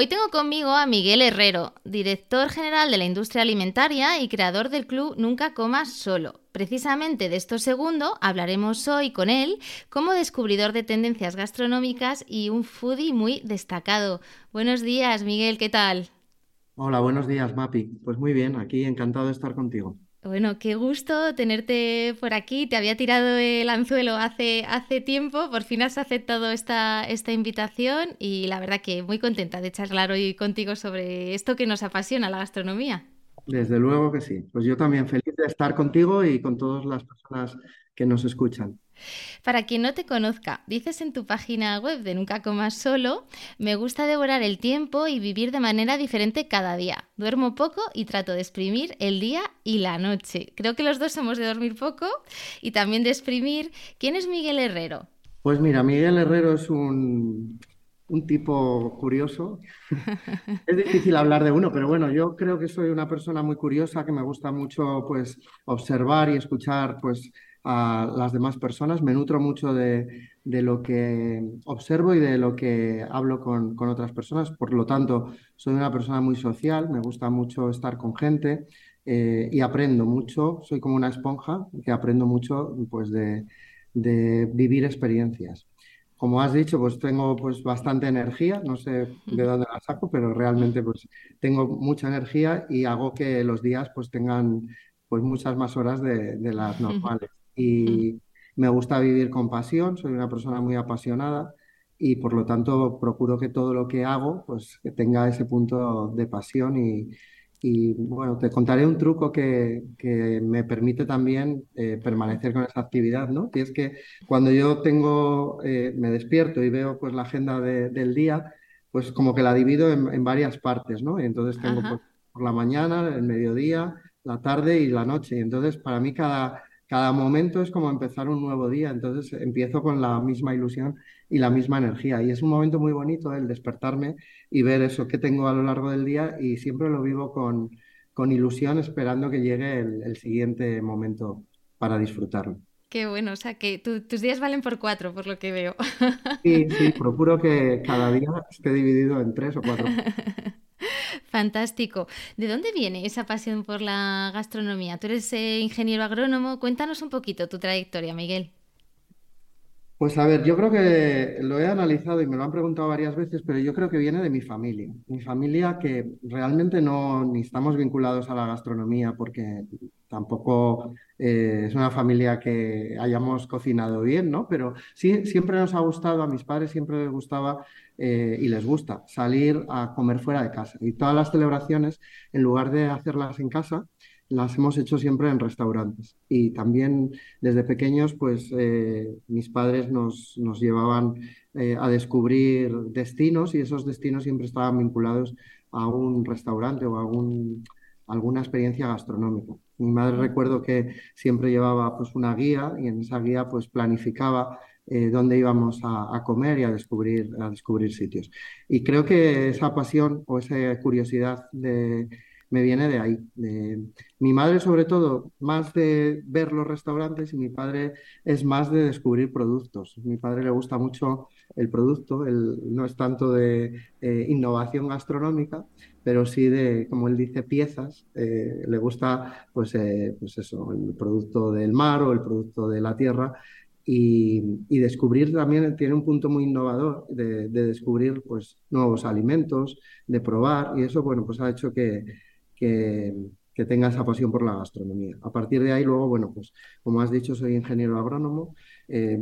Hoy tengo conmigo a Miguel Herrero, director general de la industria alimentaria y creador del club Nunca Comas Solo. Precisamente de esto segundo hablaremos hoy con él como descubridor de tendencias gastronómicas y un foodie muy destacado. Buenos días, Miguel, ¿qué tal? Hola, buenos días, Mapi. Pues muy bien, aquí encantado de estar contigo. Bueno, qué gusto tenerte por aquí. Te había tirado el anzuelo hace, hace tiempo, por fin has aceptado esta, esta invitación y la verdad que muy contenta de charlar hoy contigo sobre esto que nos apasiona, la gastronomía. Desde luego que sí. Pues yo también feliz de estar contigo y con todas las personas que nos escuchan. Para quien no te conozca, dices en tu página web de Nunca Comas Solo, me gusta devorar el tiempo y vivir de manera diferente cada día. Duermo poco y trato de exprimir el día y la noche. Creo que los dos somos de dormir poco y también de exprimir. ¿Quién es Miguel Herrero? Pues mira, Miguel Herrero es un, un tipo curioso. es difícil hablar de uno, pero bueno, yo creo que soy una persona muy curiosa, que me gusta mucho pues observar y escuchar pues a las demás personas. Me nutro mucho de, lo que observo y de lo que hablo con, otras personas. Por lo tanto, soy una persona muy social, me gusta mucho estar con gente eh, y aprendo mucho. Soy como una esponja que aprendo mucho pues, de, de vivir experiencias como has dicho, pues tengo pues bastante energía, no sé de dónde la saco, pero realmente pues tengo mucha energía y hago que los días pues tengan pues muchas más horas de, las normales. Y me gusta vivir con pasión, soy una persona muy apasionada y por lo tanto procuro que todo lo que hago pues que tenga ese punto de pasión y, y bueno, te contaré un truco que, me permite también eh, permanecer con esa actividad, ¿no? Que es que cuando yo tengo, eh, me despierto y veo pues la agenda del día, pues como que la divido en, varias partes, ¿no? Y entonces tengo pues, por la mañana, el mediodía, la tarde y la noche. Y entonces para mí cada, cada momento es como empezar un nuevo día. Entonces empiezo con la misma ilusión y la misma energía. Y es un momento muy bonito el despertarme y ver eso que tengo a lo largo del día y siempre lo vivo con, con ilusión esperando que llegue el, siguiente momento para disfrutarlo. Qué bueno, o sea que tus días valen por cuatro, por lo que veo. Sí, sí, procuro que cada día esté dividido en tres o cuatro. Fantástico. ¿De dónde viene esa pasión por la gastronomía? Tú eres eh, ingeniero agrónomo. Cuéntanos un poquito tu trayectoria, Miguel. Pues a ver, yo creo que lo he analizado y me lo han preguntado varias veces, pero yo creo que viene de mi familia. Mi familia que realmente no ni estamos vinculados a la gastronomía porque tampoco eh, es una familia que hayamos cocinado bien, ¿no? Pero sí, siempre nos ha gustado, a mis padres siempre les gustaba eh, y les gusta salir a comer fuera de casa. Y todas las celebraciones, en lugar de hacerlas en casa, las hemos hecho siempre en restaurantes. Y también desde pequeños, pues eh, mis padres nos, nos llevaban eh, a descubrir destinos y esos destinos siempre estaban vinculados a un restaurante o a alguna experiencia gastronómica. Mi madre recuerdo que siempre llevaba pues una guía y en esa guía pues planificaba eh, dónde íbamos a, a, comer y a descubrir, a descubrir sitios. Y creo que esa pasión o esa curiosidad de, me viene de ahí. mi madre, sobre todo, más de ver los restaurantes y mi padre es más de descubrir productos. Mi padre le gusta mucho el producto, no es tanto de eh, innovación gastronómica, pero sí de, como él dice, piezas. Eh, le gusta, pues, eh, pues eso, el producto del mar o el producto de la tierra. Y, descubrir también tiene un punto muy innovador de, descubrir pues, nuevos alimentos, de probar, y eso bueno, pues ha hecho que, que, tenga esa pasión por la gastronomía. A partir de ahí, luego, bueno, pues como has dicho, soy ingeniero agrónomo, eh,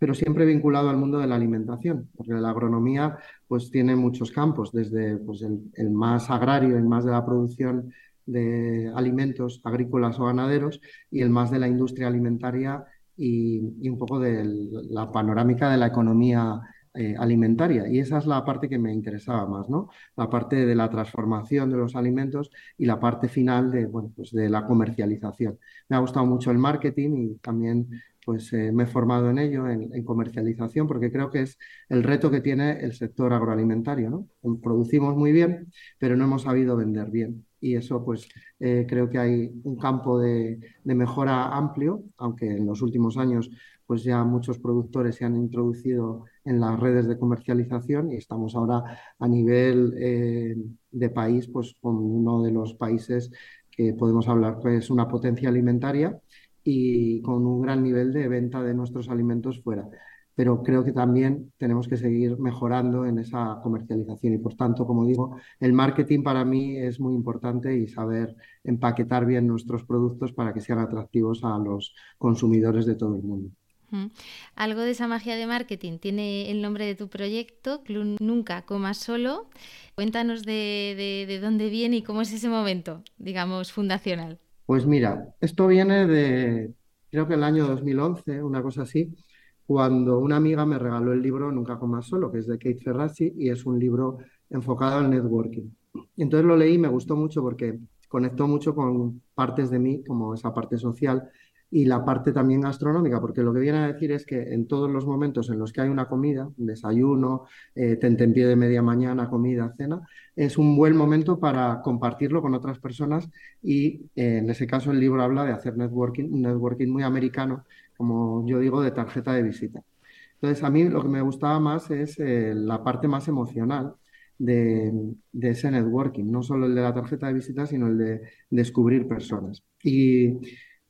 pero siempre vinculado al mundo de la alimentación, porque la agronomía pues, tiene muchos campos, desde pues, el, más agrario, el más de la producción de alimentos agrícolas o ganaderos, y el más de la industria alimentaria y, un poco de la panorámica de la economía eh, alimentaria. Y esa es la parte que me interesaba más, ¿no? La parte de la transformación de los alimentos y la parte final de, bueno, pues de la comercialización. Me ha gustado mucho el marketing y también pues eh, me he formado en ello, en, comercialización, porque creo que es el reto que tiene el sector agroalimentario. ¿no? Producimos muy bien, pero no hemos sabido vender bien. Y eso, pues, eh, creo que hay un campo de, mejora amplio, aunque en los últimos años, pues ya muchos productores se han introducido en las redes de comercialización y estamos ahora a nivel eh, de país, pues, con uno de los países que podemos hablar, pues, una potencia alimentaria y con un gran nivel de venta de nuestros alimentos fuera. Pero creo que también tenemos que seguir mejorando en esa comercialización y por tanto, como digo, el marketing para mí es muy importante y saber empaquetar bien nuestros productos para que sean atractivos a los consumidores de todo el mundo. Algo de esa magia de marketing tiene el nombre de tu proyecto, Club Nunca Comas Solo. Cuéntanos de, de dónde viene y cómo es ese momento, digamos, fundacional. Pues mira, esto viene de, creo que el año 2011, una cosa así, cuando una amiga me regaló el libro Nunca comas solo, que es de Kate Ferrazzi y es un libro enfocado al networking. Entonces lo leí y me gustó mucho porque conectó mucho con partes de mí, como esa parte social y la parte también gastronómica, porque lo que viene a decir es que en todos los momentos en los que hay una comida, desayuno, eh, tentempié de media mañana, comida, cena, es un buen momento para compartirlo con otras personas y eh, en ese caso el libro habla de hacer networking, un networking muy americano, como yo digo, de tarjeta de visita. Entonces a mí lo que me gustaba más es eh, la parte más emocional de, de, ese networking, no solo el de la tarjeta de visita, sino el de descubrir personas. Y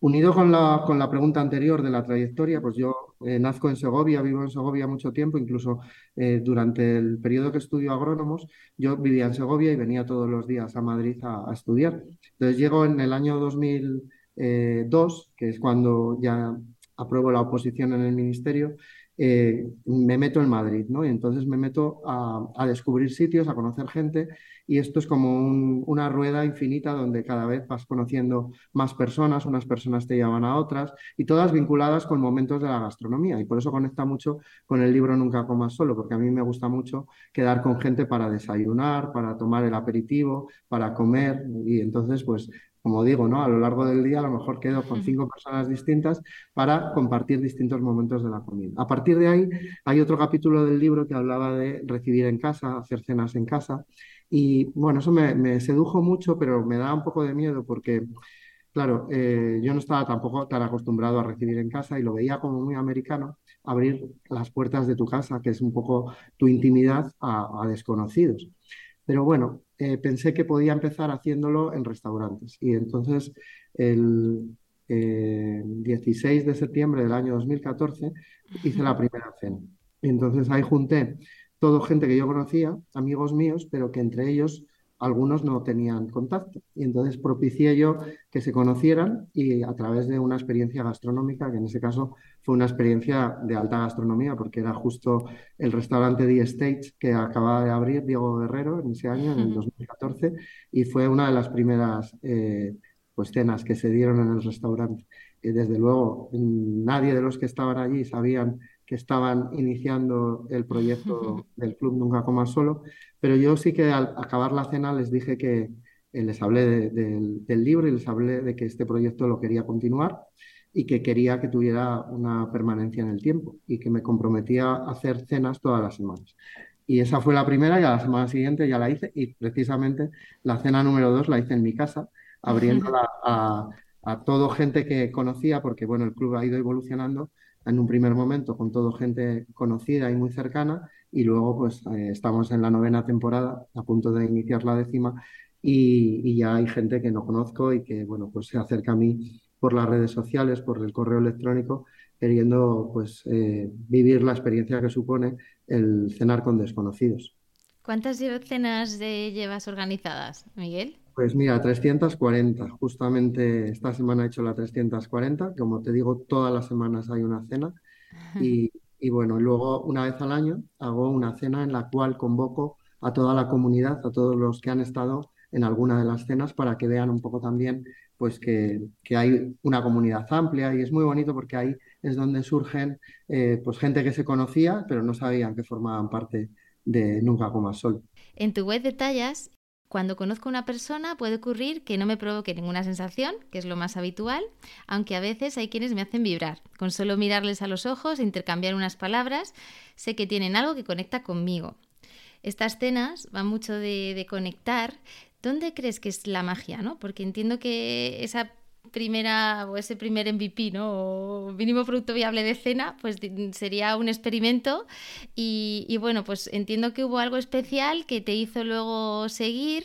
Unido con la, con la pregunta anterior de la trayectoria, pues yo eh, nazco en Segovia, vivo en Segovia mucho tiempo, incluso eh, durante el periodo que estudio agrónomos, yo vivía en Segovia y venía todos los días a Madrid a, estudiar. Entonces llego en el año 2002, eh, que es cuando ya apruebo la oposición en el ministerio, me meto en Madrid, ¿no? Y entonces me meto a, descubrir sitios, a conocer gente y esto es como una rueda infinita donde cada vez vas conociendo más personas, unas personas te llevan a otras y todas vinculadas con momentos de la gastronomía y por eso conecta mucho con el libro Nunca comas solo, porque a mí me gusta mucho quedar con gente para desayunar, para tomar el aperitivo, para comer y entonces pues como digo, ¿no? A lo largo del día a lo mejor quedo con cinco personas distintas para compartir distintos momentos de la comida. A partir de ahí hay otro capítulo del libro que hablaba de recibir en casa, hacer cenas en casa y bueno, eso me, sedujo mucho, pero me da un poco de miedo porque, claro, eh, yo no estaba tampoco tan acostumbrado a recibir en casa y lo veía como muy americano, abrir las puertas de tu casa, que es un poco tu intimidad, a, desconocidos. Pero bueno, eh, pensé que podía empezar haciéndolo en restaurantes. Y entonces, el 16 eh, de septiembre del año 2014, hice la primera cena. Y entonces ahí junté todo gente que yo conocía, amigos míos, pero que entre ellos algunos no tenían contacto. Y entonces propicié yo que se conocieran y a través de una experiencia gastronómica, que en ese caso fue una experiencia de alta gastronomía, porque era justo el restaurante The States que acababa de abrir Diego Guerrero en ese año, en el 2014, y fue una de las primeras eh, pues, cenas que se dieron en el restaurante. Y desde luego, nadie de los que estaban allí sabían que estaban iniciando el proyecto del Club Nunca Comas Solo, pero yo sí que al acabar la cena les dije que eh, les hablé del libro y les hablé de que este proyecto lo quería continuar y que quería que tuviera una permanencia en el tiempo y que me comprometía a hacer cenas todas las semanas. Y esa fue la primera y a la semana siguiente ya la hice y precisamente la cena número dos la hice en mi casa, abriéndola a, a todo gente que conocía, porque bueno, el club ha ido evolucionando en un primer momento con todo gente conocida y muy cercana y luego pues eh, estamos en la novena temporada, a punto de iniciar la décima y, y, ya hay gente que no conozco y que bueno, pues se acerca a mí por las redes sociales, por el correo electrónico queriendo pues eh, vivir la experiencia que supone el cenar con desconocidos. ¿Cuántas cenas llevas organizadas, Miguel? Pues mira, 340. Justamente esta semana he hecho la 340. Como te digo, todas las semanas hay una cena. Y, y bueno, luego una vez al año hago una cena en la cual convoco a toda la comunidad, a todos los que han estado en alguna de las cenas para que vean un poco también pues que, que, hay una comunidad amplia y es muy bonito porque ahí es donde surgen eh, pues gente que se conocía pero no sabían que formaban parte de Nunca Comas Sol. En tu web detallas, cuando conozco a una persona puede ocurrir que no me provoque ninguna sensación, que es lo más habitual, aunque a veces hay quienes me hacen vibrar. Con solo mirarles a los ojos e intercambiar unas palabras, sé que tienen algo que conecta conmigo. Estas cenas van mucho de, de conectar, ¿Dónde crees que es la magia, no? Porque entiendo que esa primera o ese primer MVP, ¿no? O mínimo producto viable de cena, pues sería un experimento y, bueno, pues entiendo que hubo algo especial que te hizo luego seguir.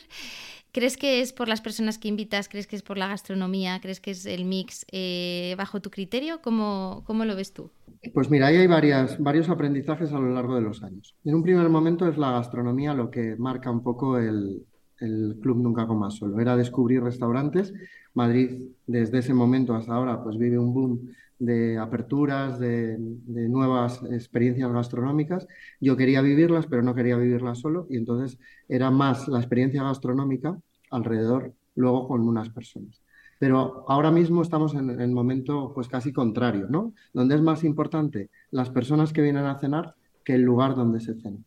¿Crees que es por las personas que invitas? ¿Crees que es por la gastronomía? ¿Crees que es el mix eh, bajo tu criterio? ¿Cómo, ¿Cómo, lo ves tú? Pues mira, ahí hay varios aprendizajes a lo largo de los años. En un primer momento es la gastronomía lo que marca un poco el, el club Nunca Comas Solo. Era descubrir restaurantes. Madrid, desde ese momento hasta ahora, pues vive un boom de aperturas, de, nuevas experiencias gastronómicas. Yo quería vivirlas, pero no quería vivirlas solo, y entonces era más la experiencia gastronómica alrededor, luego con unas personas. Pero ahora mismo estamos en el momento pues casi contrario, ¿no? Donde es más importante las personas que vienen a cenar que el lugar donde se cena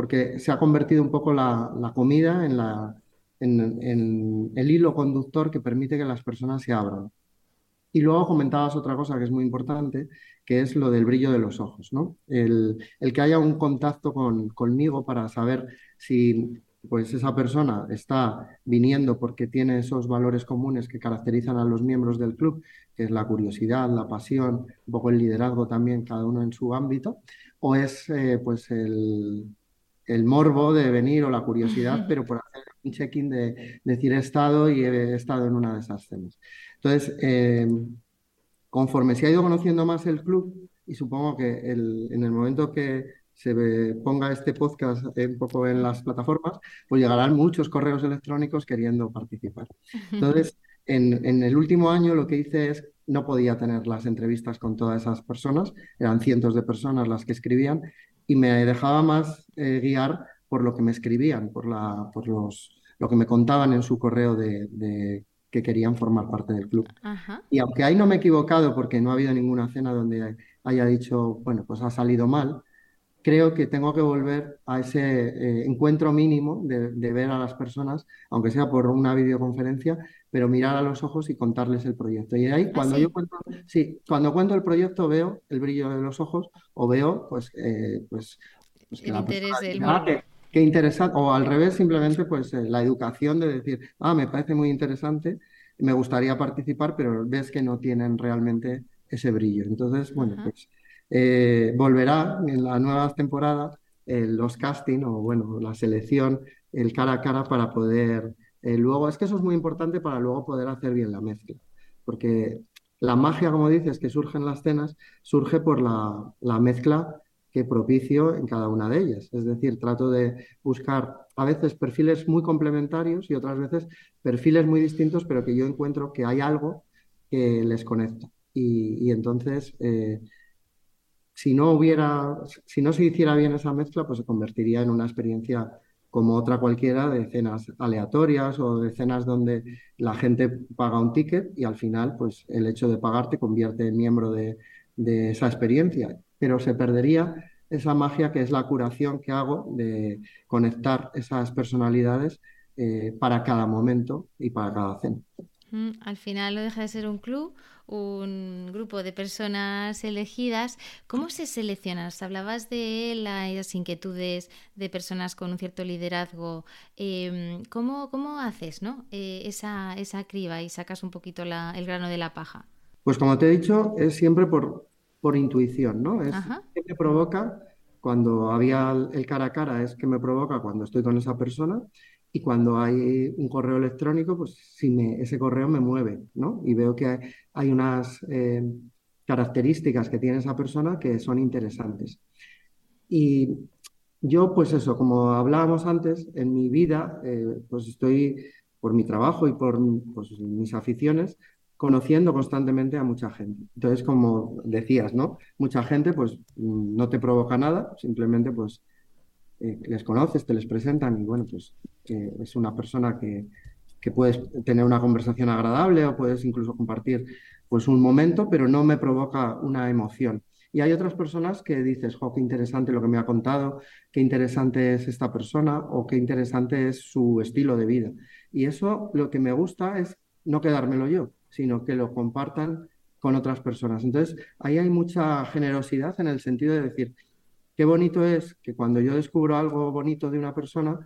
porque se ha convertido un poco la, comida en, la, en, el hilo conductor que permite que las personas se abran. Y luego comentabas otra cosa que es muy importante, que es lo del brillo de los ojos, ¿no? El, que haya un contacto con, conmigo para saber si pues esa persona está viniendo porque tiene esos valores comunes que caracterizan a los miembros del club, que es la curiosidad, la pasión, un poco el liderazgo también, cada uno en su ámbito, o es eh, pues el, el morbo de venir o la curiosidad, pero por hacer un check-in de, decir he estado y he estado en una de esas cenas. Entonces, eh, conforme se ha ido conociendo más el club, y supongo que en el momento que se ponga este podcast un poco en las plataformas, pues llegarán muchos correos electrónicos queriendo participar. Entonces, en, en, el último año lo que hice es, no podía tener las entrevistas con todas esas personas, eran cientos de personas las que escribían, y me dejaba más eh, guiar por lo que me escribían, por, la, por los, lo que me contaban en su correo de, que querían formar parte del club. Y aunque ahí no me he equivocado porque no ha habido ninguna cena donde haya dicho, bueno, pues ha salido mal, creo que tengo que volver a ese eh, encuentro mínimo de, ver a las personas, aunque sea por una videoconferencia, pero mirar a los ojos y contarles el proyecto. Y ahí, ¿Ah, cuando yo cuento, sí, cuando cuento el proyecto, veo el brillo de los ojos o veo, pues, eh, pues, pues el interés del qué interesante, o al revés, simplemente, pues, eh, la educación de decir, ah, me parece muy interesante, me gustaría participar, pero ves que no tienen realmente ese brillo. Entonces, bueno, pues eh, volverá en la nueva temporada los casting o bueno, la selección, el cara a cara para poder eh, luego, es que eso es muy importante para luego poder hacer bien la mezcla, porque la magia, como dices, que surge en las cenas, surge por la, la mezcla que propicio en cada una de ellas. Es decir, trato de buscar a veces perfiles muy complementarios y otras veces perfiles muy distintos, pero que yo encuentro que hay algo que les conecta. Y, y entonces, eh, si no hubiera, si no se hiciera bien esa mezcla, pues se convertiría en una experiencia como otra cualquiera de cenas aleatorias o de cenas donde la gente paga un ticket y al final, pues el hecho de pagar te convierte en miembro de, esa experiencia. Pero se perdería esa magia que es la curación que hago de conectar esas personalidades eh, para cada momento y para cada cena. Al final no deja de ser un club, un grupo de personas elegidas. ¿Cómo se seleccionan? Hablabas de las inquietudes de personas con un cierto liderazgo. Em, ¿cómo, ¿cómo, haces ¿no? Eh, esa, esa criba y sacas un poquito el grano de la paja? Pues como te he dicho, es siempre por, por intuición, ¿no? Es que me provoca cuando había el cara a cara, es que me provoca cuando estoy con esa persona y cuando hay un correo electrónico, pues si ese correo me mueve, ¿no? Y veo que hay, unas eh, características que tiene esa persona que son interesantes. Y yo, pues eso, como hablábamos antes, en mi vida, eh, pues estoy, por mi trabajo y por pues, mis aficiones, conociendo constantemente a mucha gente. Entonces, como decías, ¿no? Mucha gente, pues, no te provoca nada, simplemente, pues, eh, les conoces, te les presentan y bueno, pues es una persona que, puedes tener una conversación agradable o puedes incluso compartir pues un momento, pero no me provoca una emoción. Y hay otras personas que dices, jo, qué interesante lo que me ha contado, qué interesante es esta persona o qué interesante es su estilo de vida. Y eso lo que me gusta es no quedármelo yo, sino que lo compartan con otras personas. Entonces, ahí hay mucha generosidad en el sentido de decir, qué bonito es que cuando yo descubro algo bonito de una persona,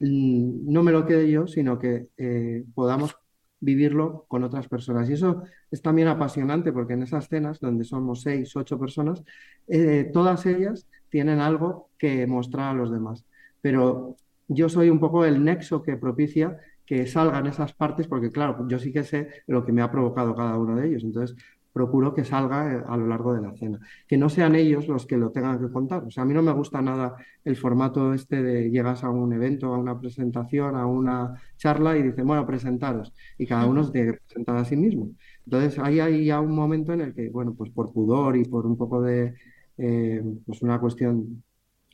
mm, no me lo quede yo, sino que eh, podamos vivirlo con otras personas. Y eso es también apasionante porque en esas cenas, donde somos seis, ocho personas, eh, todas ellas tienen algo que mostrar a los demás. Pero yo soy un poco el nexo que propicia que salgan esas partes, porque claro, yo sí que sé lo que me ha provocado cada uno de ellos. Entonces, procuro que salga eh, a lo largo de la cena. Que no sean ellos los que lo tengan que contar. O sea, a mí no me gusta nada el formato este de llegas a un evento, a una presentación, a una charla y dicen, bueno, presentaros. Y cada uno se tiene que presentar a sí mismo. Entonces, ahí hay ya un momento en el que, bueno, pues por pudor y por un poco de, eh, pues una cuestión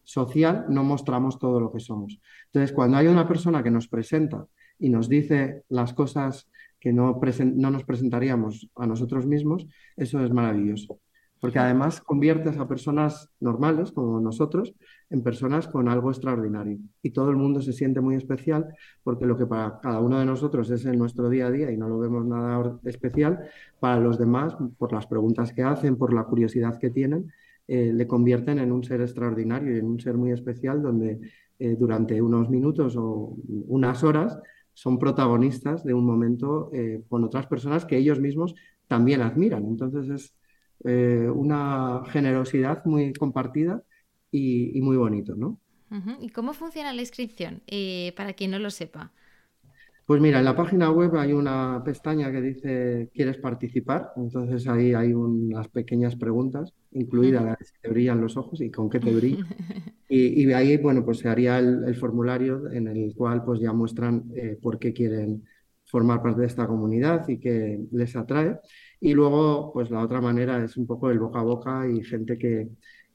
social, no mostramos todo lo que somos. Entonces, cuando hay una persona que nos presenta y nos dice las cosas que no, no nos presentaríamos a nosotros mismos, eso es maravilloso. Porque además conviertes a personas normales como nosotros en personas con algo extraordinario. Y todo el mundo se siente muy especial porque lo que para cada uno de nosotros es en nuestro día a día y no lo vemos nada especial, para los demás, por las preguntas que hacen, por la curiosidad que tienen, eh, le convierten en un ser extraordinario y en un ser muy especial donde eh, durante unos minutos o unas horas son protagonistas de un momento eh, con otras personas que ellos mismos también admiran. Entonces es eh, una generosidad muy compartida y, muy bonito, ¿no? ¿Y cómo funciona la inscripción? Eh, para quien no lo sepa. Pues mira, en la página web hay una pestaña que dice ¿Quieres participar? Entonces ahí hay unas pequeñas preguntas, incluida la de si te brillan los ojos y con qué te brillan. y, y, ahí, bueno, pues se haría el, formulario en el cual pues ya muestran eh, por qué quieren formar parte de esta comunidad y qué les atrae. Y luego, pues la otra manera es un poco el boca a boca y gente que,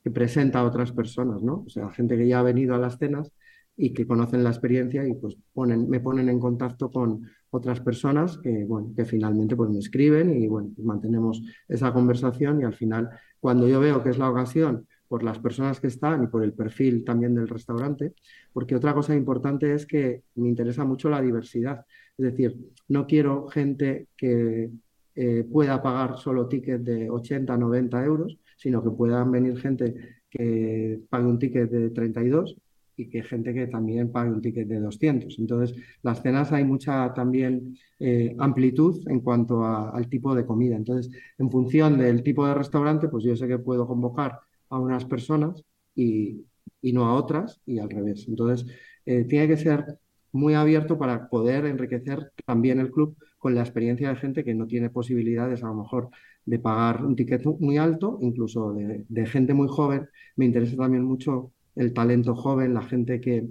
que presenta a otras personas, ¿no? O sea, gente que ya ha venido a las cenas y que conocen la experiencia y pues me ponen en contacto con otras personas que, bueno, que finalmente pues me escriben y bueno, pues, mantenemos esa conversación y al final cuando yo veo que es la ocasión por las personas que están y por el perfil también del restaurante, porque otra cosa importante es que me interesa mucho la diversidad. Es decir, no quiero gente que eh, pueda pagar solo tickets de 80, 90 euros, sino que puedan venir gente que pague un ticket de 32 y que gente que también pague un ticket de 200. Entonces, las cenas hay mucha también eh, amplitud en cuanto al tipo de comida. Entonces, en función del tipo de restaurante, pues yo sé que puedo convocar a unas personas y, no a otras y al revés. Entonces, eh, tiene que ser muy abierto para poder enriquecer también el club con la experiencia de gente que no tiene posibilidades a lo mejor de pagar un ticket muy alto, incluso de gente muy joven. Me interesa también mucho el talento joven, la gente que,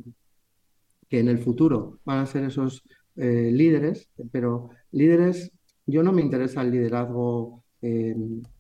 que en el futuro van a ser esos eh, líderes, pero líderes, yo no me interesa el liderazgo, eh,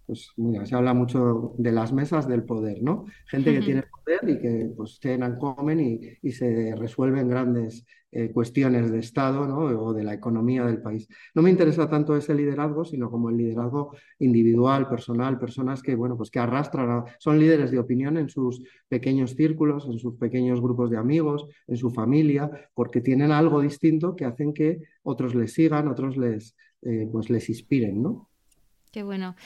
pues mira, se habla mucho de las mesas del poder, ¿no? Gente que tiene poder y que pues cenan, comen y, y se resuelven grandes eh, cuestiones de Estado ¿no? o de la economía del país. No me interesa tanto ese liderazgo, sino como el liderazgo individual, personal, personas que, bueno, pues que arrastran, son líderes de opinión en sus pequeños círculos, en sus pequeños grupos de amigos, en su familia, porque tienen algo distinto que hacen que otros les sigan, otros les, eh, pues les inspiren, ¿no? Qué bueno.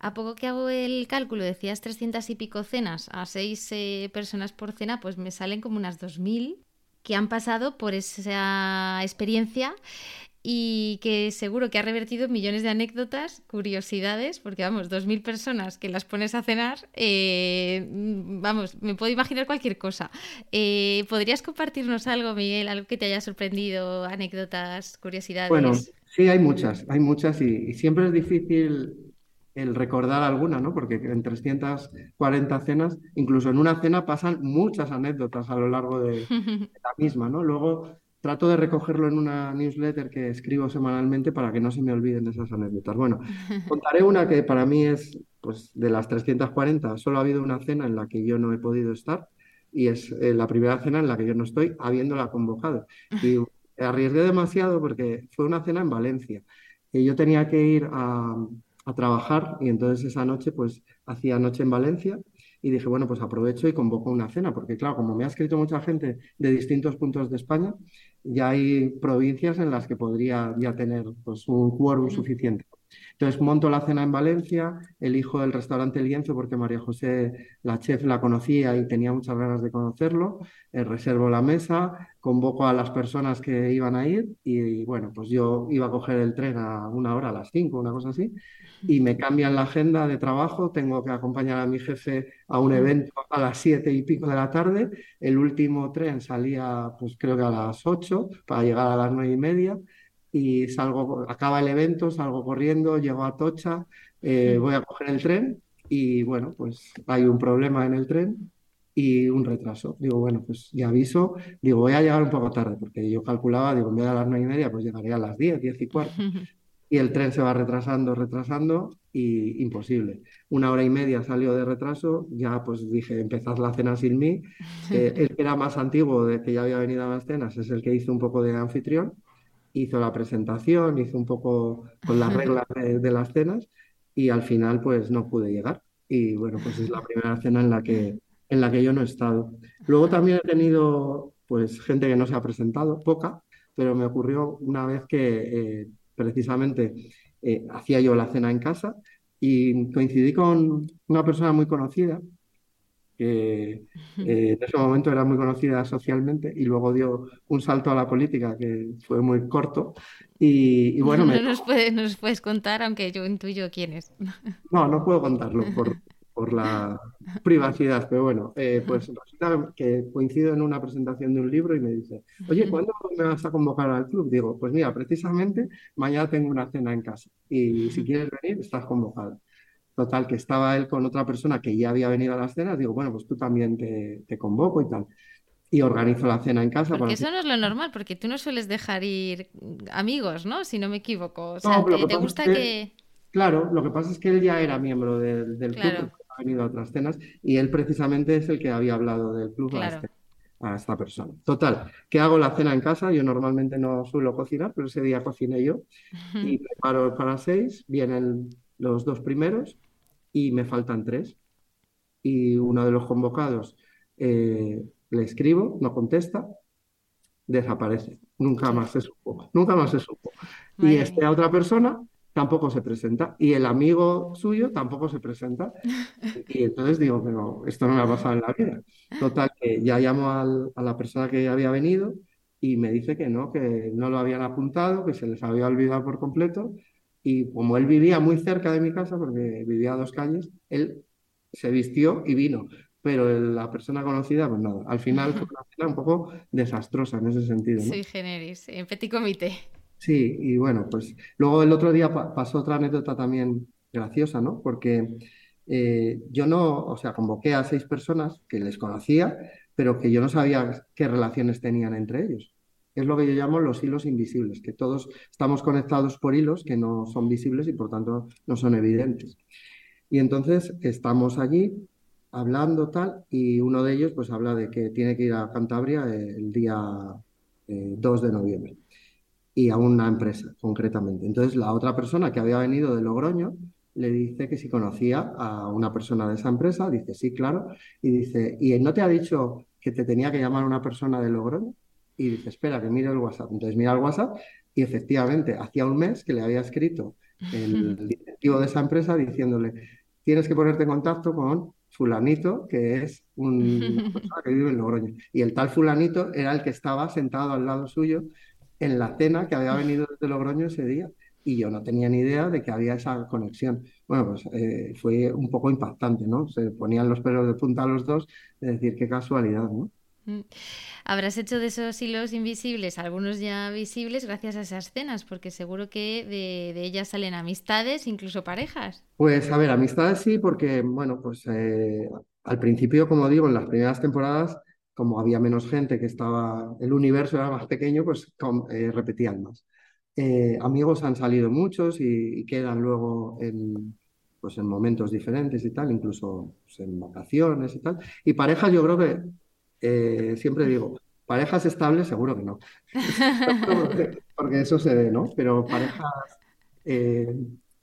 A poco que hago el cálculo, decías 300 y pico cenas a seis eh, personas por cena, pues me salen como unas 2.000 que han pasado por esa experiencia y que seguro que ha revertido millones de anécdotas, curiosidades, porque vamos, dos mil personas que las pones a cenar, eh, vamos, me puedo imaginar cualquier cosa. Eh, ¿Podrías compartirnos algo, Miguel, algo que te haya sorprendido, anécdotas, curiosidades? Bueno, sí, hay muchas, hay muchas y, siempre es difícil el recordar alguna, ¿no? Porque en 340 cenas, incluso en una cena pasan muchas anécdotas a lo largo de, de la misma, ¿no? Luego trato de recogerlo en una newsletter que escribo semanalmente para que no se me olviden esas anécdotas. Bueno, contaré una que para mí es, pues, de las 340, solo ha habido una cena en la que yo no he podido estar y es eh, la primera cena en la que yo no estoy habiéndola convocado. Y arriesgué demasiado porque fue una cena en Valencia y yo tenía que ir a, a trabajar y entonces esa noche, pues, hacía noche en Valencia y dije, bueno, pues aprovecho y convoco una cena, porque claro, como me ha escrito mucha gente de distintos puntos de España, ya hay provincias en las que podría ya tener pues, un quórum suficiente. Entonces monto la cena en Valencia, elijo el restaurante Lienzo porque María José, la chef, la conocía y tenía muchas ganas de conocerlo, eh, reservo la mesa, convoco a las personas que iban a ir y, bueno, pues yo iba a coger el tren a una hora, a las cinco, una cosa así, y me cambian la agenda de trabajo, tengo que acompañar a mi jefe a un evento a las siete y pico de la tarde, el último tren salía pues creo que a las ocho para llegar a las nueve y media y salgo, acaba el evento, salgo corriendo, llego a Tocha, eh, voy a coger el tren y bueno, pues hay un problema en el tren y un retraso. Digo, bueno, pues ya aviso, digo, voy a llegar un poco tarde porque yo calculaba, digo, en vez de a las nueve y media, pues llegaría a las diez, diez y cuarto. y el tren se va retrasando, retrasando y imposible. Una hora y media salió de retraso, ya pues dije, empezad la cena sin mí. Eh, el que era más antiguo, de que ya había venido a las cenas, es el que hizo un poco de anfitrión, hizo la presentación, hizo un poco con las reglas de, las cenas y al final pues no pude llegar. Y bueno, pues es la primera cena en la que, en la que yo no he estado. Luego también he tenido pues gente que no se ha presentado, poca, pero me ocurrió una vez que... Eh, precisamente eh, hacía yo la cena en casa y coincidí con una persona muy conocida que eh, en ese momento era muy conocida socialmente y luego dio un salto a la política que fue muy corto. Y, bueno, no, nos puedes, nos puedes contar, aunque yo intuyo quién es. No, no puedo contarlo por, por la privacidad, pero bueno, eh, pues resulta que coincido en una presentación de un libro y me dice, oye, ¿cuándo me vas a convocar al club? Digo, pues mira, precisamente mañana tengo una cena en casa y si quieres venir, estás convocado. Total, que estaba él con otra persona que ya había venido a las cenas, digo, bueno, pues tú también te, te convoco y tal. Y organizo la cena en casa. Porque eso no es lo normal, porque tú no sueles dejar ir amigos, ¿no? Si no me equivoco. O sea, te, gusta que... Claro, lo que pasa es que él ya era miembro del, club venido a otras cenas y él precisamente es el que había hablado del club este, a, esta persona. Total, que hago la cena en casa, yo normalmente no suelo cocinar, pero ese día cociné yo y preparo para seis, vienen los dos primeros y me faltan tres. Y uno de los convocados eh, le escribo, no contesta, desaparece. Nunca más se supo. Nunca más se supo. Y esta otra persona tampoco se presenta y el amigo suyo tampoco se presenta. Y entonces digo, pero esto no me ha pasado en la vida. Total, que ya llamo a la persona que había venido y me dice que no, que no lo habían apuntado, que se les había olvidado por completo. Y como él vivía muy cerca de mi casa, porque vivía a dos calles, él se vistió y vino. Pero la persona conocida, pues nada. Al final fue una cena un poco desastrosa en ese sentido. Sí, generis, en petit comité. Sí, y bueno, pues luego el otro día pasó otra anécdota también graciosa, ¿no? Porque eh, yo no, o sea, convoqué a seis personas que les conocía, pero que yo no sabía qué relaciones tenían entre ellos. Es lo que yo llamo los hilos invisibles, que todos estamos conectados por hilos que no son visibles y por tanto no son evidentes. Y entonces estamos allí hablando tal, y uno de ellos pues habla de que tiene que ir a Cantabria el día 2 eh, de noviembre y a una empresa concretamente. Entonces la otra persona que había venido de Logroño le dice que si conocía a una persona de esa empresa, dice sí, claro, y dice, ¿y no te ha dicho que te tenía que llamar una persona de Logroño? Y dice, espera, que mire el WhatsApp. Entonces mira el WhatsApp Y efectivamente, hacía un mes que le había escrito el directivo de esa empresa diciéndole, tienes que ponerte en contacto con fulanito, que es un persona que vive en Logroño. Y el tal fulanito era el que estaba sentado al lado suyo en la cena que había venido desde Logroño ese día. Y yo no tenía ni idea de que había esa conexión. Bueno, pues eh, fue un poco impactante, ¿no? Se ponían los pelos de punta a los dos, de decir qué casualidad, ¿no? Mm. Habrás hecho de esos hilos invisibles algunos ya visibles gracias a esas cenas, porque seguro que de, ellas salen amistades, incluso parejas. Pues a ver, amistades sí, porque bueno, pues eh, al principio, como digo, en las primeras temporadas, como había menos gente que estaba, el universo era más pequeño, pues eh, repetían más. Eh, amigos han salido muchos y, quedan luego en, pues en momentos diferentes y tal, incluso en vacaciones y tal. Y parejas yo creo que eh, siempre digo, parejas estables, seguro que no. Porque eso se ve, ¿no? Pero parejas eh,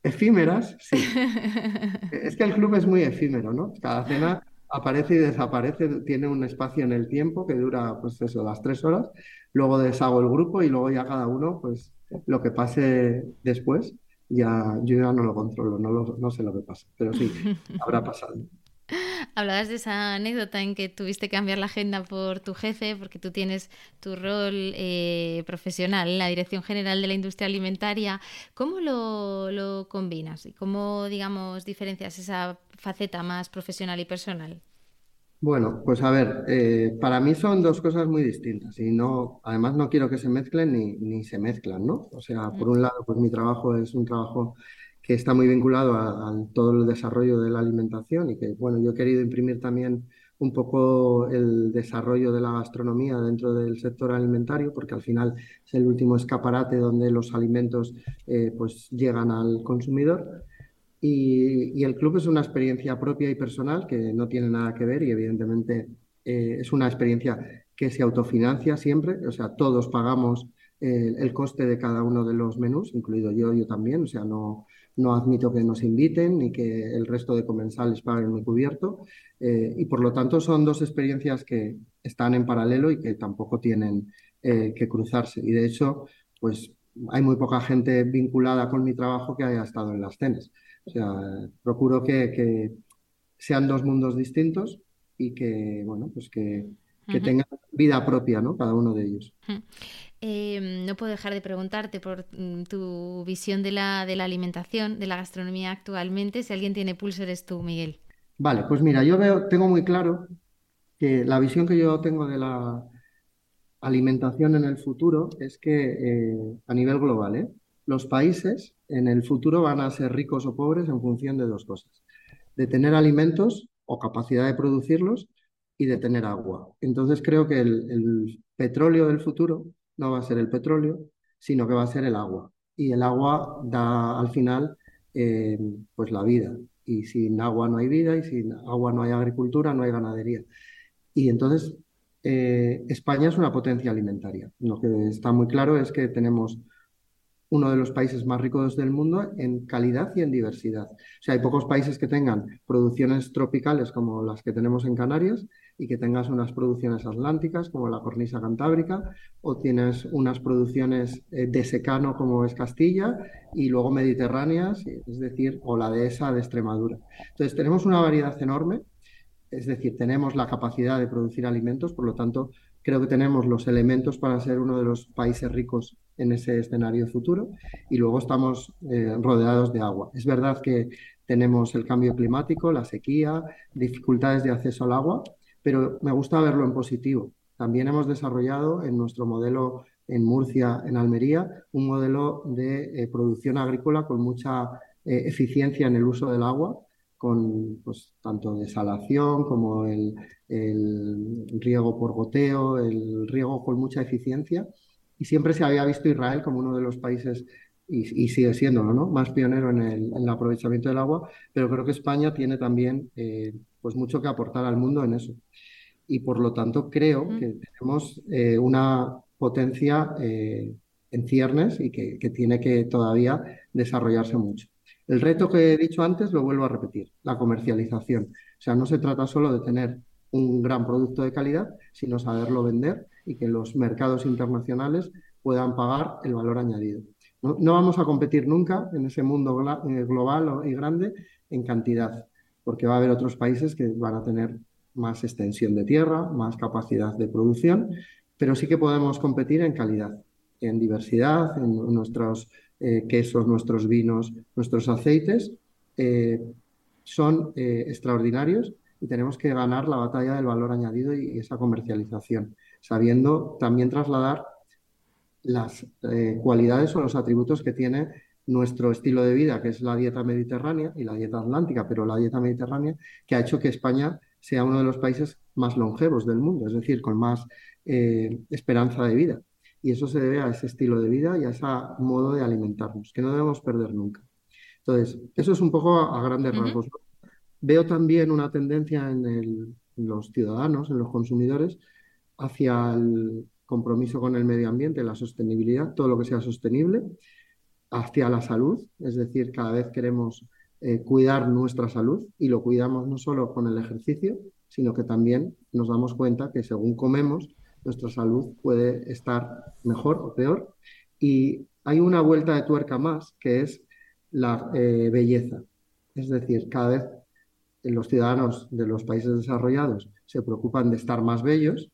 efímeras, sí. Es que el club es muy efímero, ¿no? Cada cena aparece y desaparece, tiene un espacio en el tiempo que dura, pues eso, las tres horas. Luego deshago el grupo y luego ya cada uno, pues lo que pase después, ya yo ya no lo controlo, no, no sé lo que pasa, pero sí, habrá pasado. Hablabas de esa anécdota en que tuviste que cambiar la agenda por tu jefe, porque tú tienes tu rol eh, profesional en la Dirección General de la Industria Alimentaria. ¿Cómo lo, combinas y cómo, digamos, diferencias esa faceta más profesional y personal? Bueno, pues a ver, eh, para mí son dos cosas muy distintas y no, además no quiero que se mezclen ni, ni se mezclan, ¿no? O sea, por mm. un lado, pues mi trabajo es un trabajo que está muy vinculado a, todo el desarrollo de la alimentación y que, bueno, yo he querido imprimir también un poco el desarrollo de la gastronomía dentro del sector alimentario, porque al final es el último escaparate donde los alimentos eh, pues llegan al consumidor. Y, el club es una experiencia propia y personal que no tiene nada que ver y evidentemente eh, es una experiencia que se autofinancia siempre, o sea, todos pagamos el, el coste de cada uno de los menús, incluido yo, yo también, o sea, no, no admito que nos inviten ni que el resto de comensales paguen mi cubierto eh, y por lo tanto son dos experiencias que están en paralelo y que tampoco tienen eh, que cruzarse. Y de hecho, pues hay muy poca gente vinculada con mi trabajo que haya estado en las cenas. O sea, procuro que, sean dos mundos distintos y que, bueno, pues que, tengan vida propia, ¿no? Cada uno de ellos. Em, no puedo dejar de preguntarte por mm, tu visión de la, de la alimentación, de la gastronomía actualmente. Si alguien tiene pulso, eres tú, Miguel. Vale, pues mira, yo veo, tengo muy claro que la visión que yo tengo de la alimentación en el futuro es que eh, a nivel global, ¿eh? los países en el futuro van a ser ricos o pobres en función de dos cosas, de tener alimentos o capacidad de producirlos y de tener agua. Entonces creo que el petróleo del futuro no va a ser el petróleo, sino que va a ser el agua. Y el agua da al final eh, pues la vida. Y sin agua no hay vida y sin agua no hay agricultura, no hay ganadería. Y entonces eh, España es una potencia alimentaria. Lo que está muy claro es que tenemos uno de los países más ricos del mundo en calidad y en diversidad. O sea, hay pocos países que tengan producciones tropicales como las que tenemos en Canarias y que tengas unas producciones atlánticas como la cornisa cantábrica o tienes unas producciones eh, de secano como es Castilla y luego mediterráneas, es decir, o la dehesa de Extremadura. Entonces, tenemos una variedad enorme, es decir, tenemos la capacidad de producir alimentos, por lo tanto, creo que tenemos los elementos para ser uno de los países ricos en ese escenario futuro y luego estamos eh, rodeados de agua. Es verdad que tenemos el cambio climático, la sequía, dificultades de acceso al agua, pero me gusta verlo en positivo. También hemos desarrollado en nuestro modelo en Murcia, en Almería, un modelo de eh, producción agrícola con mucha eh, eficiencia en el uso del agua, con pues, tanto desalación como el, riego por goteo, el riego con mucha eficiencia. Y siempre se había visto Israel como uno de los países y, sigue siendo ¿no? más pionero en el, aprovechamiento del agua, pero creo que España tiene también eh, pues mucho que aportar al mundo en eso. Y por lo tanto creo que tenemos eh, una potencia eh, en ciernes y que, que, tiene que todavía desarrollarse mucho. El reto que he dicho antes lo vuelvo a repetir, la comercialización. O sea, no se trata solo de tener un gran producto de calidad, sino saberlo vender y que los mercados internacionales puedan pagar el valor añadido. No, vamos a competir nunca en ese mundo eh, global y grande en cantidad, porque va a haber otros países que van a tener más extensión de tierra, más capacidad de producción, pero sí que podemos competir en calidad, en diversidad, en nuestros eh, quesos, nuestros vinos, nuestros aceites. Eh, son extraordinarios y tenemos que ganar la batalla del valor añadido y esa comercialización, sabiendo también trasladar las eh, cualidades o los atributos que tiene nuestro estilo de vida, que es la dieta mediterránea y la dieta atlántica, pero la dieta mediterránea que ha hecho que España sea uno de los países más longevos del mundo, es decir, con más eh, esperanza de vida. Y eso se debe a ese estilo de vida y a ese modo de alimentarnos, que no debemos perder nunca. Entonces, eso es un poco a, grandes rasgos. Veo también una tendencia en los ciudadanos, en los consumidores, hacia el, compromiso con el medio ambiente, la sostenibilidad, todo lo que sea sostenible, hacia la salud, es decir, cada vez queremos eh, cuidar nuestra salud y lo cuidamos no solo con el ejercicio, sino que también nos damos cuenta que según comemos, nuestra salud puede estar mejor o peor. Y hay una vuelta de tuerca más, que es la eh, belleza. Es decir, cada vez los ciudadanos de los países desarrollados se preocupan de estar más bellos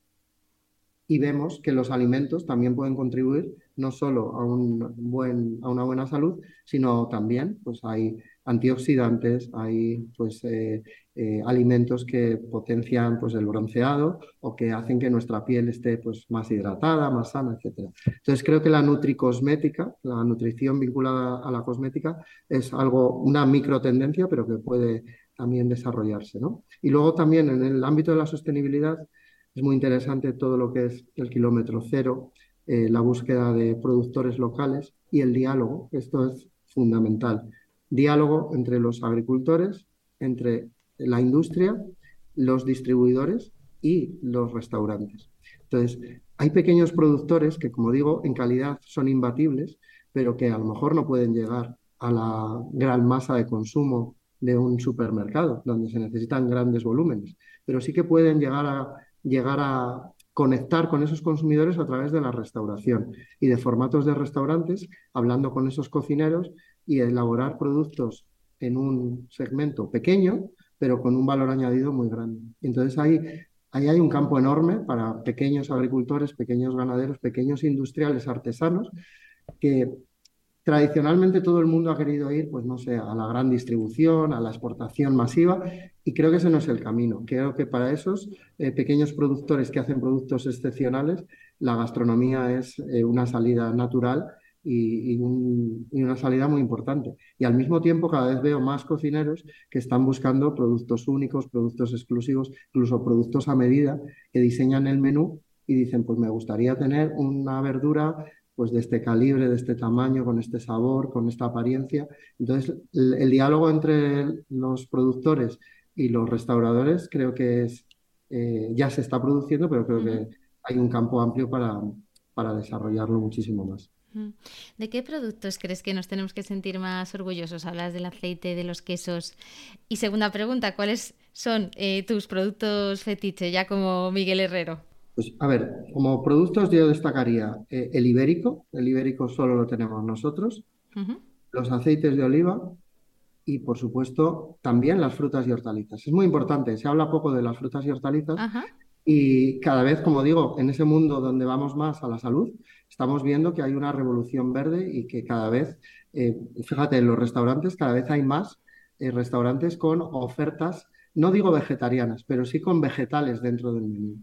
y vemos que los alimentos también pueden contribuir no solo a, un buen, a una buena salud, sino también pues hay antioxidantes, hay pues, eh, eh, alimentos que potencian pues, el bronceado o que hacen que nuestra piel esté pues, más hidratada, más sana, etc. Entonces creo que la nutricosmética, la nutrición vinculada a la cosmética, es algo, una micro tendencia, pero que puede también desarrollarse. ¿no? Y luego también en el ámbito de la sostenibilidad, es muy interesante todo lo que es el kilómetro cero, eh, la búsqueda de productores locales y el diálogo. Esto es fundamental. Diálogo entre los agricultores, entre la industria, los distribuidores y los restaurantes. Entonces, hay pequeños productores que, como digo, en calidad son imbatibles, pero que a lo mejor no pueden llegar a la gran masa de consumo de un supermercado, donde se necesitan grandes volúmenes, pero sí que pueden llegar a llegar a conectar con esos consumidores a través de la restauración y de formatos de restaurantes, hablando con esos cocineros y elaborar productos en un segmento pequeño, pero con un valor añadido muy grande. Entonces ahí, ahí hay un campo enorme para pequeños agricultores, pequeños ganaderos, pequeños industriales, artesanos, que tradicionalmente todo el mundo ha querido ir, pues no sé, a la gran distribución, a la exportación masiva, y creo que ese no es el camino. Creo que para esos eh, pequeños productores que hacen productos excepcionales, la gastronomía es eh, una salida natural y, una salida muy importante. Y al mismo tiempo cada vez veo más cocineros que están buscando productos únicos, productos exclusivos, incluso productos a medida, que diseñan el menú y dicen, pues me gustaría tener una verdura pues de este calibre, de este tamaño, con este sabor, con esta apariencia. Entonces, el, diálogo entre los productores y los restauradores creo que es, eh, ya se está produciendo, pero creo que hay un campo amplio para, para desarrollarlo muchísimo más. ¿De qué productos crees que nos tenemos que sentir más orgullosos? Hablas del aceite, de los quesos. Y segunda pregunta, ¿cuáles son eh, tus productos fetiche, ya como Miguel Herrero? Pues a ver, como productos yo destacaría eh, el ibérico, el ibérico solo lo tenemos nosotros, los aceites de oliva y por supuesto también las frutas y hortalizas. Es muy importante, se habla poco de las frutas y hortalizas y cada vez, como digo, en ese mundo donde vamos más a la salud, estamos viendo que hay una revolución verde y que cada vez, eh, fíjate, en los restaurantes cada vez hay más eh, restaurantes con ofertas, no digo vegetarianas, pero sí con vegetales dentro del menú.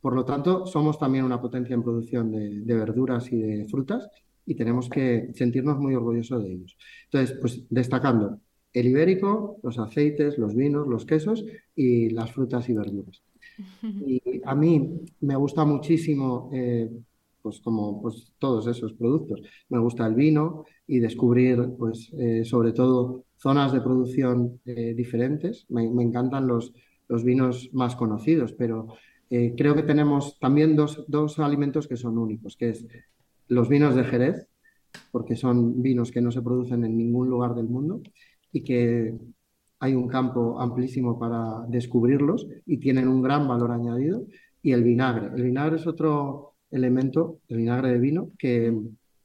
Por lo tanto, somos también una potencia en producción de, verduras y de frutas y tenemos que sentirnos muy orgullosos de ellos. Entonces, pues destacando el ibérico, los aceites, los vinos, los quesos y las frutas y verduras. Y a mí me gusta muchísimo, eh, pues como pues, todos esos productos, me gusta el vino y descubrir, pues eh, sobre todo, zonas de producción eh, diferentes. Me, me, encantan los, los vinos más conocidos, pero creo que tenemos también dos, dos, alimentos que son únicos, que es los vinos de Jerez, porque son vinos que no se producen en ningún lugar del mundo y que hay un campo amplísimo para descubrirlos y tienen un gran valor añadido. Y el vinagre. El vinagre es otro, elemento, el vinagre de vino, que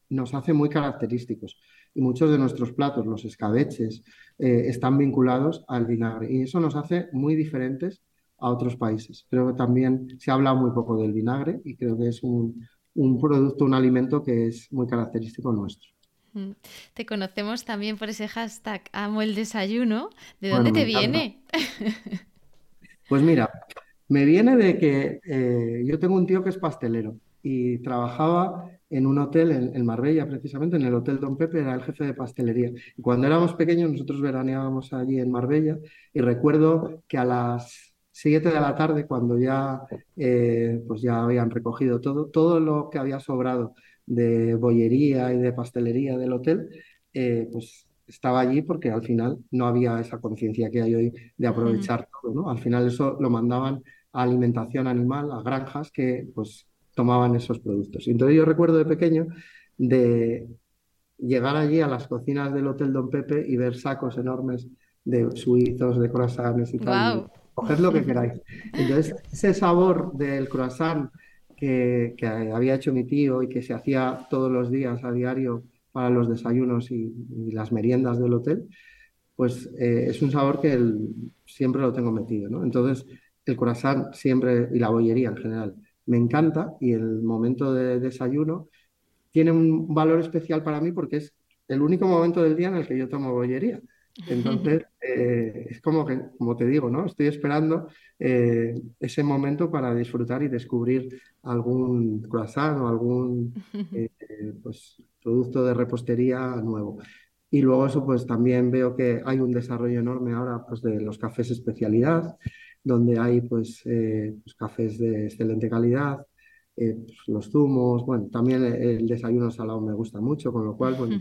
nos hace muy característicos. Y muchos de nuestros platos, los escabeches, eh, están vinculados al vinagre. Y eso nos hace muy diferentes a otros países. Creo que también se habla muy poco del vinagre y creo que es un, un producto, un alimento que es muy característico nuestro. Te conocemos también por ese hashtag amo el desayuno. ¿De dónde te viene? Pues mira, me viene de que eh, yo tengo un tío que es pastelero y trabajaba en un hotel en, Marbella, precisamente, en el Hotel Don Pepe, era el jefe de pastelería. Y cuando éramos pequeños, nosotros veraneábamos allí en Marbella y recuerdo que a las 7 de la tarde, cuando ya, eh, pues ya habían recogido todo, todo lo que había sobrado de bollería y de pastelería del hotel, eh, pues estaba allí porque al final no había esa conciencia que hay hoy de aprovechar todo, ¿no? Al final eso lo mandaban a alimentación animal, a granjas que pues tomaban esos productos. Entonces yo recuerdo de pequeño de llegar allí a las cocinas del Hotel Don Pepe y ver sacos enormes de suizos, de croissants y tal. Coged lo que queráis. Entonces, ese sabor del croissant que, había hecho mi tío y que se hacía todos los días a diario para los desayunos y, las meriendas del hotel, pues eh, es un sabor que siempre lo tengo metido, ¿no? Entonces, el croissant siempre, y la bollería en general, me encanta y el momento de desayuno tiene un valor especial para mí porque es el único momento del día en el que yo tomo bollería. Entonces, eh, es como que, como te digo, ¿no? Estoy esperando eh, ese momento para disfrutar y descubrir algún croissant o algún eh, pues, producto de repostería nuevo. Y luego eso, pues también veo que hay un desarrollo enorme ahora pues, de los cafés especialidad, donde hay pues, pues cafés de excelente calidad, pues, los zumos, bueno, también el, desayuno salado me gusta mucho, con lo cual, bueno,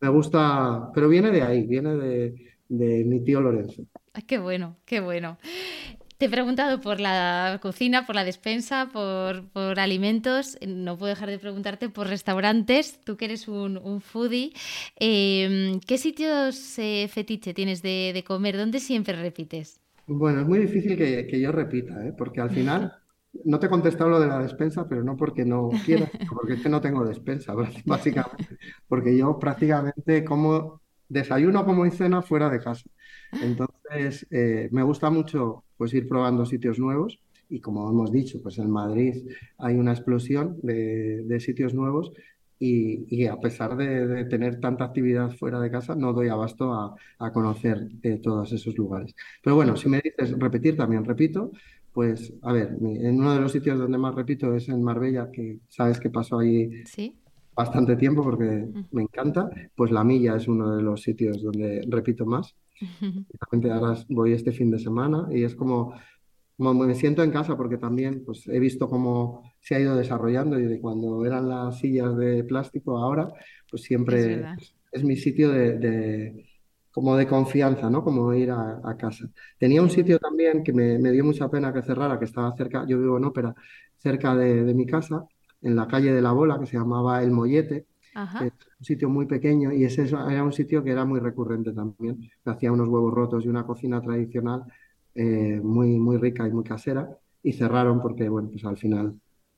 me gusta, pero viene de ahí, viene de, mi tío Lorenzo. qué bueno, qué bueno. Te he preguntado por la cocina, por la despensa, por, alimentos. No puedo dejar de preguntarte por restaurantes. Tú que eres un, foodie, em, ¿qué sitios eh, fetiche tienes de, comer? ¿Dónde siempre repites? Bueno, es muy difícil que, que yo repita, ¿eh? porque al final no te he contestado lo de la despensa, pero no porque no quiera, porque es que no tengo despensa, básicamente. Porque yo prácticamente como desayuno como y cena fuera de casa. Entonces, eh, me gusta mucho pues ir probando sitios nuevos y como hemos dicho, pues en Madrid hay una explosión de, sitios nuevos y, a pesar de, tener tanta actividad fuera de casa, no doy abasto a, conocer eh, todos esos lugares. Pero bueno, si me dices repetir, también repito, pues, a ver, en uno de los sitios donde más repito es en Marbella, que sabes que pasó ahí bastante tiempo porque me encanta. Pues La Milla es uno de los sitios donde repito más. ahora voy este fin de semana y es como, me siento en casa porque también pues, he visto cómo se ha ido desarrollando y de cuando eran las sillas de plástico ahora, pues siempre es, mi sitio de como de confianza, ¿no? Como ir a, casa. Tenía un sitio también que me, dio mucha pena que cerrara, que estaba cerca, yo vivo en Ópera, cerca de, mi casa, en la calle de la Bola, que se llamaba El Mollete, un sitio muy pequeño y ese era un sitio que era muy recurrente también, que hacía unos huevos rotos y una cocina tradicional eh, muy, muy rica y muy casera, y cerraron porque, bueno, pues al final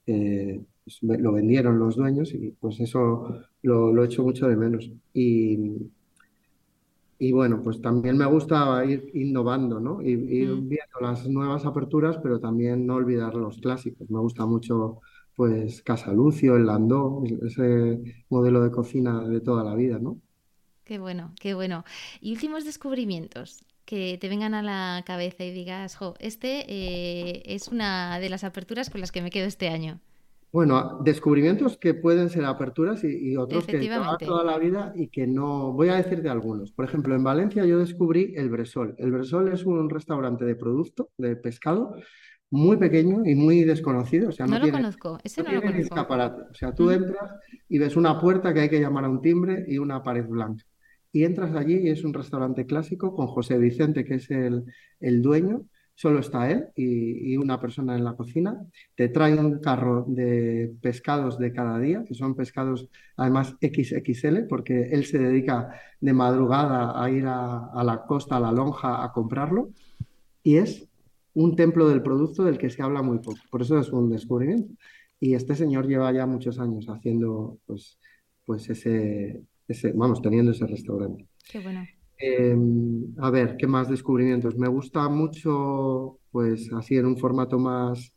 eh, pues lo vendieron los dueños y pues eso lo, lo echo mucho de menos. Y, y bueno, pues también me gusta ir innovando, ¿no? Ir, ir mm. viendo las nuevas aperturas, pero también no olvidar los clásicos. Me gusta mucho, pues, Casa Lucio, el Landó, ese modelo de cocina de toda la vida, ¿no? Qué bueno, qué bueno. Y últimos descubrimientos que te vengan a la cabeza y digas, jo, este eh, es una de las aperturas con las que me quedo este año. Bueno, descubrimientos que pueden ser aperturas y, otros que llevan toda la vida y que no. Voy a decirte algunos. Por ejemplo, en Valencia yo descubrí el Bresol. El Bresol es un restaurante de producto, de pescado, muy pequeño y muy desconocido. O sea, no, lo conozco, ese no, lo conozco. escaparate. O sea, tú entras y ves una puerta que hay que llamar a un timbre y una pared blanca. Y entras allí y es un restaurante clásico con José Vicente, que es el, el dueño solo está él y, una persona en la cocina. Te traen un carro de pescados de cada día, que son pescados además XXL, porque él se dedica de madrugada a ir a, la costa, a la lonja, a comprarlo. Y es un templo del producto del que se habla muy poco. Por eso es un descubrimiento. Y este señor lleva ya muchos años haciendo, pues, pues ese, ese, vamos, teniendo ese restaurante. Qué bueno. Em, a ver, ¿qué más descubrimientos? Me gusta mucho, pues así en un formato más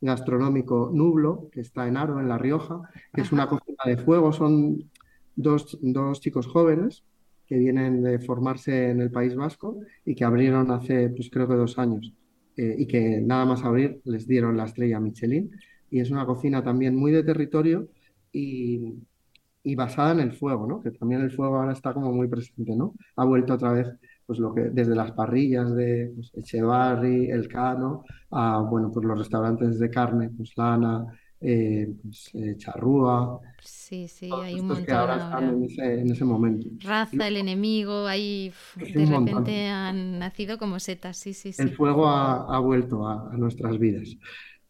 gastronómico, Nublo, que está en Aro, en La Rioja, que es una cocina de fuego. Son dos, dos chicos jóvenes que vienen de formarse en el País Vasco y que abrieron hace, pues creo que dos años. Eh, y que nada más abrir les dieron la estrella Michelin. Y es una cocina también muy de territorio y, y basada en el fuego, ¿no? Que también el fuego ahora está como muy presente, ¿no? Ha vuelto otra vez, pues lo que desde las parrillas de pues, Echevarri, El Cano, a, bueno, pues los restaurantes de carne, pues Lana, eh, pues, eh, Charrúa. Sí, sí, hay un montón que ahora ahora. están en ese, en ese momento. Raza, el enemigo, ahí uf, Es de montón. repente han nacido como setas, sí, sí, sí. El fuego ha, ha vuelto a, a nuestras vidas.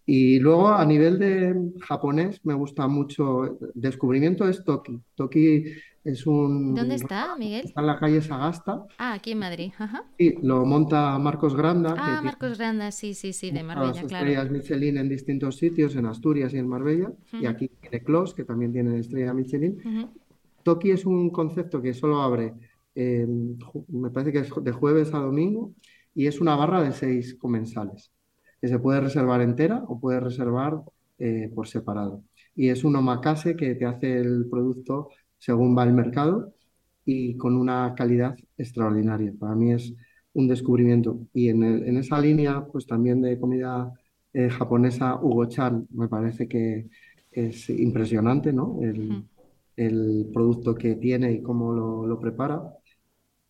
Y luego a nivel de japonés me gusta mucho, descubrimiento es Toki. Toki es un... ¿Dónde está, Miguel? Está en la calle Sagasta Ah, aquí en Madrid, ajá. y lo monta Marcos Granda, Ah, Marcos Granda, sí, sí, sí, de Marbella, claro. estrellas Michelin en distintos sitios, en Asturias y en Marbella, y aquí tiene Clos, que también tiene estrella Michelin. Toki es un concepto que solo abre, eh, me parece que es de jueves a domingo, y es una barra de seis comensales, que se puede reservar entera o puede reservar eh, por separado. Y es un omakase que te hace el producto según va el mercado y con una calidad extraordinaria. Para mí es un descubrimiento. Y en, el- en esa línea, pues también de comida eh, japonesa, Hugo Chan, me parece que es impresionante, ¿no? El, el producto que tiene y cómo lo, lo prepara.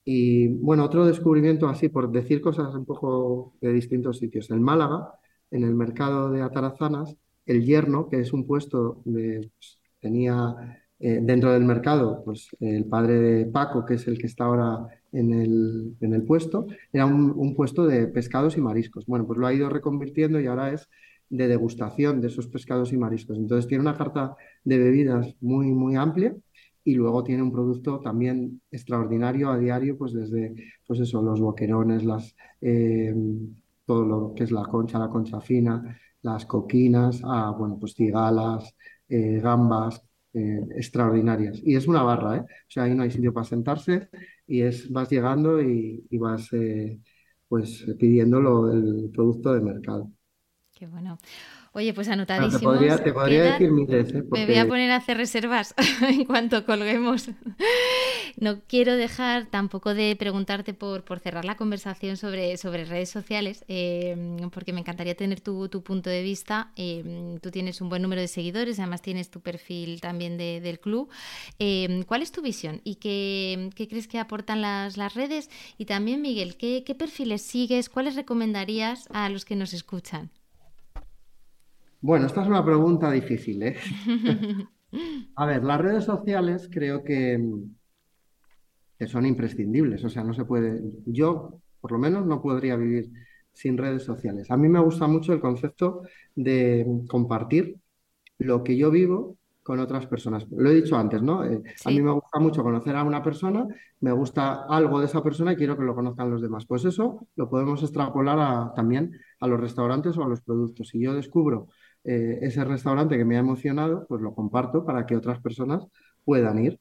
Y bueno, otro descubrimiento así, por decir cosas un poco de distintos sitios. En Málaga, en el mercado de Atarazanas, el yerno, que es un puesto de, pues, tenía eh, dentro del mercado, pues el padre de Paco, que es el que está ahora en el, en el puesto, era un, un puesto de pescados y mariscos. Bueno, pues lo ha ido reconvirtiendo y ahora es de degustación de esos pescados y mariscos. Entonces tiene una carta de bebidas muy, muy amplia y luego tiene un producto también extraordinario a diario, pues desde, pues eso, los boquerones, las, eh, todo lo que es la concha, la concha fina, las coquinas, a, bueno, pues cigalas, eh, gambas, eh, extraordinarias. Y es una barra, ¿eh? O sea, ahí no hay sitio para sentarse y es, vas llegando y, y vas, eh, pues, pidiendo lo, el producto de mercado. Qué bueno. Oye, pues te anotadísimos. podría, te podría decir miles, ¿eh? Me voy a poner a hacer reservas en cuanto colguemos. No quiero dejar tampoco de preguntarte por, por cerrar la conversación sobre, sobre redes sociales, eh, porque me encantaría tener tu, tu punto de vista. Eh, tú tienes un buen número de seguidores, además tienes tu perfil también de- del club. Eh, ¿cuál es tu visión y qué, qué crees que aportan las, las redes? Y también, Miguel, ¿qué, qué perfiles sigues? ¿Cuáles recomendarías a los que nos escuchan? Bueno, esta es una pregunta difícil, ¿eh? A ver, las redes sociales creo que, que son imprescindibles, o sea, no se puede, yo por lo menos no podría vivir sin redes sociales. A mí me gusta mucho el concepto de compartir lo que yo vivo con otras personas. Lo he dicho antes, ¿no? Eh, a mí me gusta mucho conocer a una persona, me gusta algo de esa persona y quiero que lo conozcan los demás. Pues eso lo podemos extrapolar a- también a los restaurantes o a los productos. Si yo descubro eh, ese restaurante que me ha emocionado, pues lo comparto para que otras personas puedan ir.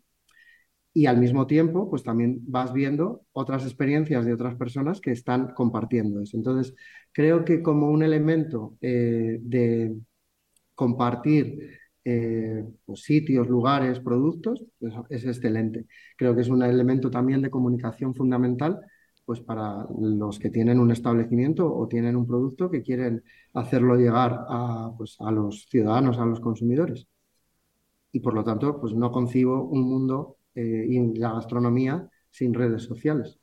Y al mismo tiempo, pues también vas viendo otras experiencias de otras personas que están compartiendo eso. Entonces, creo que como un elemento eh, de compartir eh, pues, sitios, lugares, productos, pues, es excelente. Creo que es un elemento también de comunicación fundamental pues para los que tienen un establecimiento o tienen un producto que quieren hacerlo llegar a, pues, a los ciudadanos, a los consumidores. Y por lo tanto, pues no concibo un mundo eh, y la gastronomía sin redes sociales,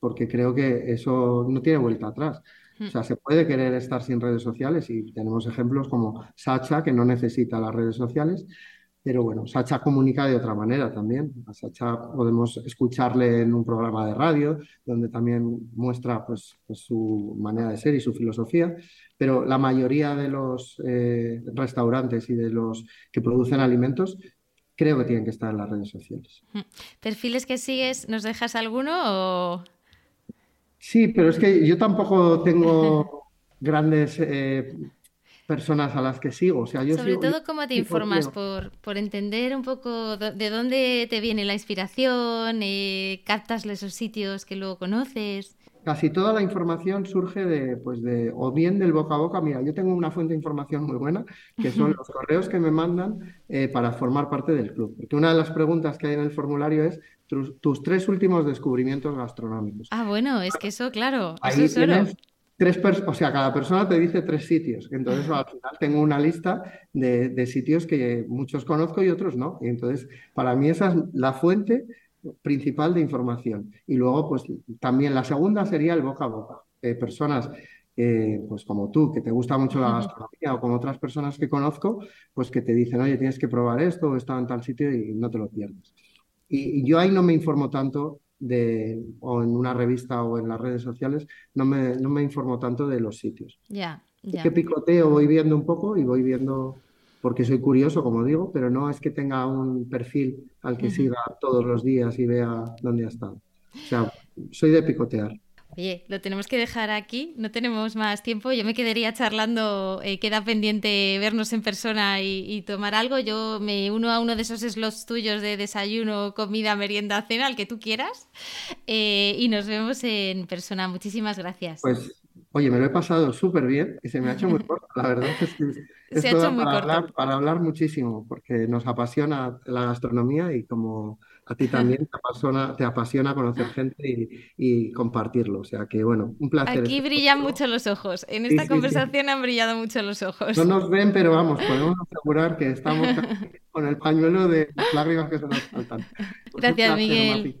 porque creo que eso no tiene vuelta atrás. O sea, se puede querer estar sin redes sociales y tenemos ejemplos como Sacha, que no necesita las redes sociales, pero bueno, Sacha comunica de otra manera también. A Sacha podemos escucharle en un programa de radio, donde también muestra pues, pues, su manera de ser y su filosofía, pero la mayoría de los eh, restaurantes y de los que producen alimentos creo que tienen que estar en las redes sociales. ¿Perfiles que sigues? ¿Nos dejas alguno o...? Sí, pero es que yo tampoco tengo grandes eh, personas a las que sigo. O sea, yo Sobre sigo- todo, yo ¿cómo te informas? Por, por entender un poco de dónde te viene la inspiración, eh, captas esos sitios que luego conoces. Casi toda la información surge de, pues de, o bien del boca a boca. Mira, yo tengo una fuente de información muy buena, que son los correos que me mandan eh, para formar parte del club. Porque una de las preguntas que hay en el formulario es tus, tus tres últimos descubrimientos gastronómicos. Ah, bueno, es que eso, claro, eso Ahí es oro. tienes tres o sea, cada persona te dice tres sitios. Entonces, al final tengo una lista de, de sitios que muchos conozco y otros no. Y entonces, para mí esa es la fuente principal de información. Y luego, pues también la segunda sería el boca a boca. Eh, personas, eh, pues como tú, que te gusta mucho la gastronomía o como otras personas que conozco, pues que te dicen, oye, tienes que probar esto o está en tal sitio y no te lo pierdes. Y, y yo ahí no me informo tanto de, o en una revista o en las redes sociales, no me, no me informo tanto de los sitios. Ya, ya. que picoteo, voy viendo un poco y voy viendo, porque soy curioso, como digo, pero no es que tenga un perfil al que siga todos los días y vea dónde ha estado. O sea, soy de picotear. Oye, lo tenemos que dejar aquí, no tenemos más tiempo. Yo me quedaría charlando, eh, queda pendiente vernos en persona y, y tomar algo. Yo me uno a uno de esos slots tuyos de desayuno, comida, merienda, cena, el que tú quieras. Eh, y nos vemos en persona. Muchísimas gracias. Pues, oye, me lo he pasado súper bien y se me ha hecho muy corto. La verdad es que Se ha hecho muy para corto. hablar, para hablar muchísimo, porque nos apasiona la gastronomía y como a ti también te apasiona, te apasiona conocer gente y, y compartirlo. O sea que, bueno, un placer Aquí estar brillan mucho los ojos. En esta sí, sí. conversación han brillado mucho los ojos. No nos ven, pero vamos, podemos asegurar que estamos con el pañuelo de las lágrimas que se nos saltan. Pues Gracias, placer, Miguel.